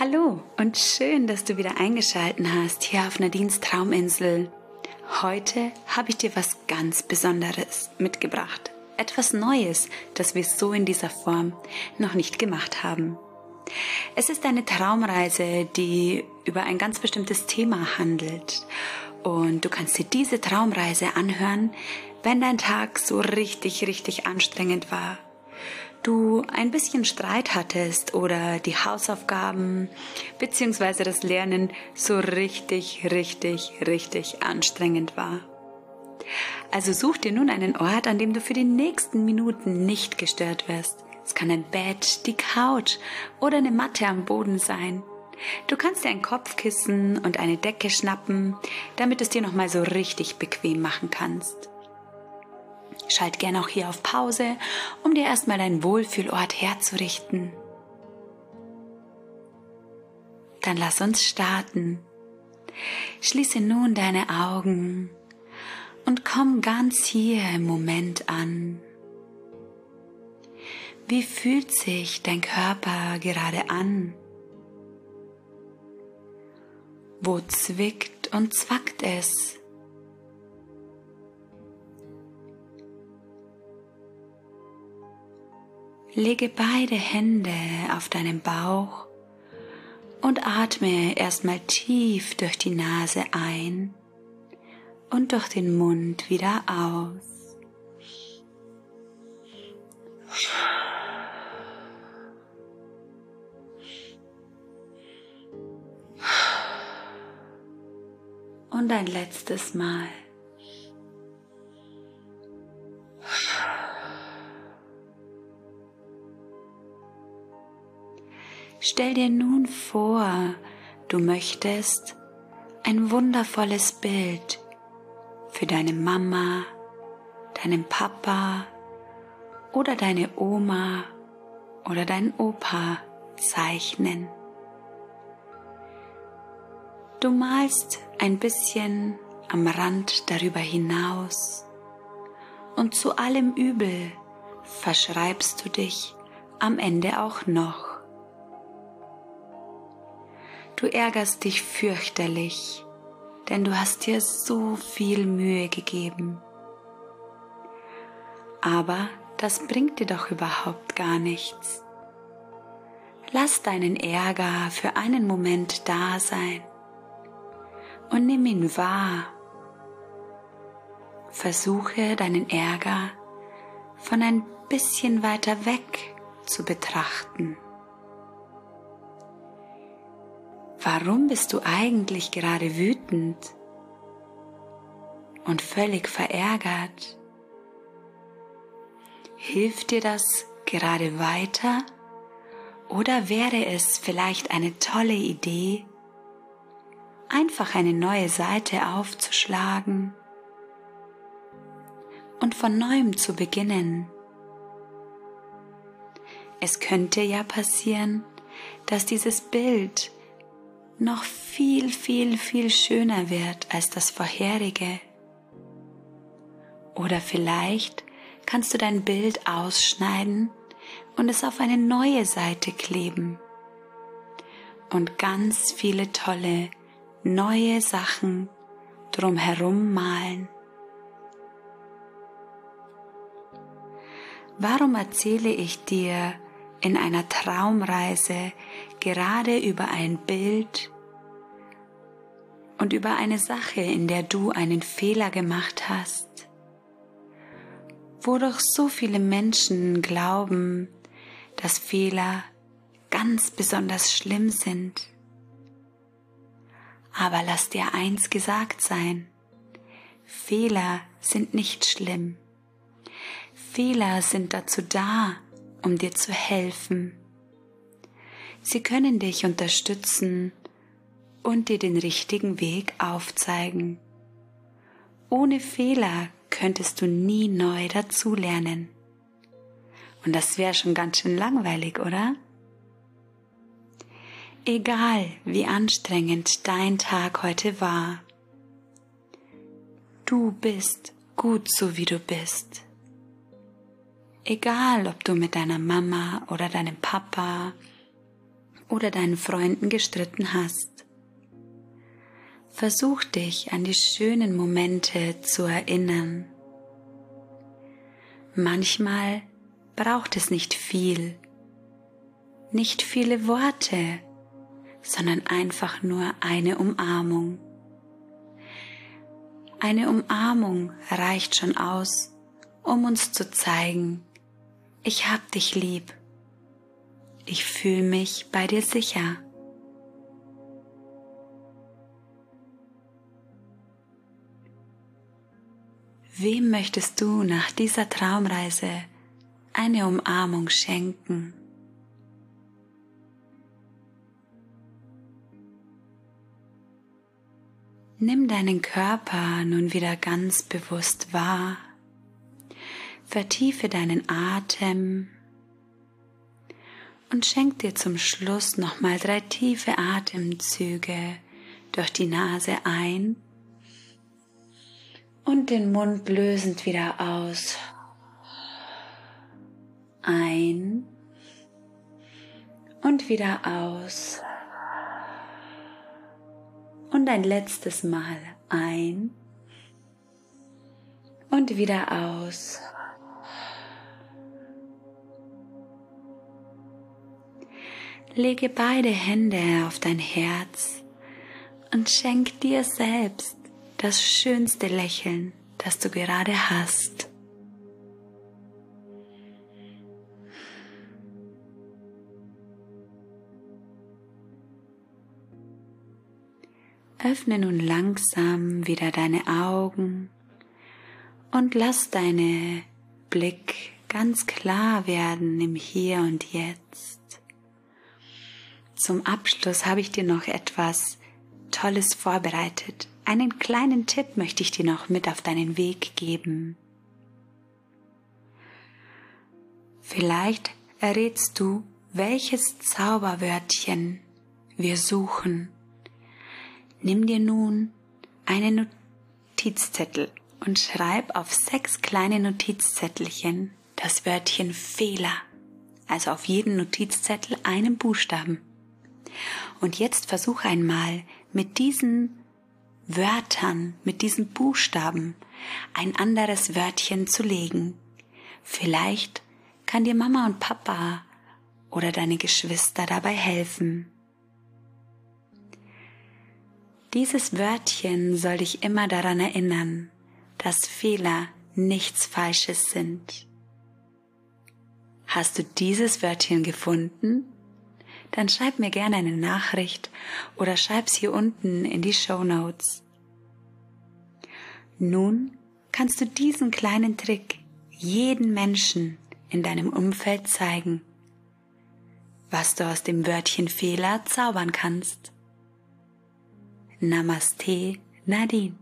Hallo und schön, dass du wieder eingeschalten hast hier auf Nadines Trauminsel. Heute habe ich dir was ganz Besonderes mitgebracht. Etwas Neues, das wir so in dieser Form noch nicht gemacht haben. Es ist eine Traumreise, die über ein ganz bestimmtes Thema handelt. Und du kannst dir diese Traumreise anhören, wenn dein Tag so richtig, richtig anstrengend war du ein bisschen Streit hattest oder die Hausaufgaben bzw. das Lernen so richtig, richtig, richtig anstrengend war. Also such dir nun einen Ort, an dem du für die nächsten Minuten nicht gestört wirst. Es kann ein Bett, die Couch oder eine Matte am Boden sein. Du kannst dir ein Kopfkissen und eine Decke schnappen, damit es dir nochmal so richtig bequem machen kannst. Schalt gern auch hier auf Pause, um dir erstmal deinen Wohlfühlort herzurichten. Dann lass uns starten. Schließe nun deine Augen und komm ganz hier im Moment an. Wie fühlt sich dein Körper gerade an? Wo zwickt und zwackt es? Lege beide Hände auf deinen Bauch und atme erstmal tief durch die Nase ein und durch den Mund wieder aus. Und ein letztes Mal. Stell dir nun vor, du möchtest ein wundervolles Bild für deine Mama, deinen Papa oder deine Oma oder deinen Opa zeichnen. Du malst ein bisschen am Rand darüber hinaus und zu allem Übel verschreibst du dich am Ende auch noch. Du ärgerst dich fürchterlich, denn du hast dir so viel Mühe gegeben. Aber das bringt dir doch überhaupt gar nichts. Lass deinen Ärger für einen Moment da sein und nimm ihn wahr. Versuche deinen Ärger von ein bisschen weiter weg zu betrachten. Warum bist du eigentlich gerade wütend und völlig verärgert? Hilft dir das gerade weiter? Oder wäre es vielleicht eine tolle Idee, einfach eine neue Seite aufzuschlagen und von neuem zu beginnen? Es könnte ja passieren, dass dieses Bild noch viel, viel, viel schöner wird als das vorherige. Oder vielleicht kannst du dein Bild ausschneiden und es auf eine neue Seite kleben und ganz viele tolle neue Sachen drumherum malen. Warum erzähle ich dir in einer Traumreise gerade über ein Bild und über eine Sache, in der du einen Fehler gemacht hast, wodurch so viele Menschen glauben, dass Fehler ganz besonders schlimm sind. Aber lass dir eins gesagt sein, Fehler sind nicht schlimm. Fehler sind dazu da, um dir zu helfen. Sie können dich unterstützen und dir den richtigen Weg aufzeigen. Ohne Fehler könntest du nie neu dazulernen. Und das wäre schon ganz schön langweilig, oder? Egal wie anstrengend dein Tag heute war, du bist gut so wie du bist. Egal, ob du mit deiner Mama oder deinem Papa, oder deinen Freunden gestritten hast. Versuch dich an die schönen Momente zu erinnern. Manchmal braucht es nicht viel, nicht viele Worte, sondern einfach nur eine Umarmung. Eine Umarmung reicht schon aus, um uns zu zeigen, ich hab dich lieb. Ich fühle mich bei dir sicher. Wem möchtest du nach dieser Traumreise eine Umarmung schenken? Nimm deinen Körper nun wieder ganz bewusst wahr. Vertiefe deinen Atem und schenk dir zum Schluss nochmal drei tiefe Atemzüge durch die Nase ein und den Mund lösend wieder aus. Ein und wieder aus und ein letztes Mal ein und wieder aus. Lege beide Hände auf dein Herz und schenk dir selbst das schönste Lächeln, das du gerade hast. Öffne nun langsam wieder deine Augen und lass deine Blick ganz klar werden im Hier und Jetzt. Zum Abschluss habe ich dir noch etwas Tolles vorbereitet. Einen kleinen Tipp möchte ich dir noch mit auf deinen Weg geben. Vielleicht errätst du, welches Zauberwörtchen wir suchen Nimm dir nun einen Notizzettel und schreib auf sechs kleine Notizzettelchen das Wörtchen Fehler, also auf jeden Notizzettel einen Buchstaben. Und jetzt versuch einmal mit diesen Wörtern, mit diesen Buchstaben ein anderes Wörtchen zu legen. Vielleicht kann dir Mama und Papa oder deine Geschwister dabei helfen. Dieses Wörtchen soll dich immer daran erinnern, dass Fehler nichts Falsches sind. Hast du dieses Wörtchen gefunden? Dann schreib mir gerne eine Nachricht oder schreib's hier unten in die Show Notes. Nun kannst du diesen kleinen Trick jeden Menschen in deinem Umfeld zeigen, was du aus dem Wörtchen Fehler zaubern kannst. Namaste, Nadine.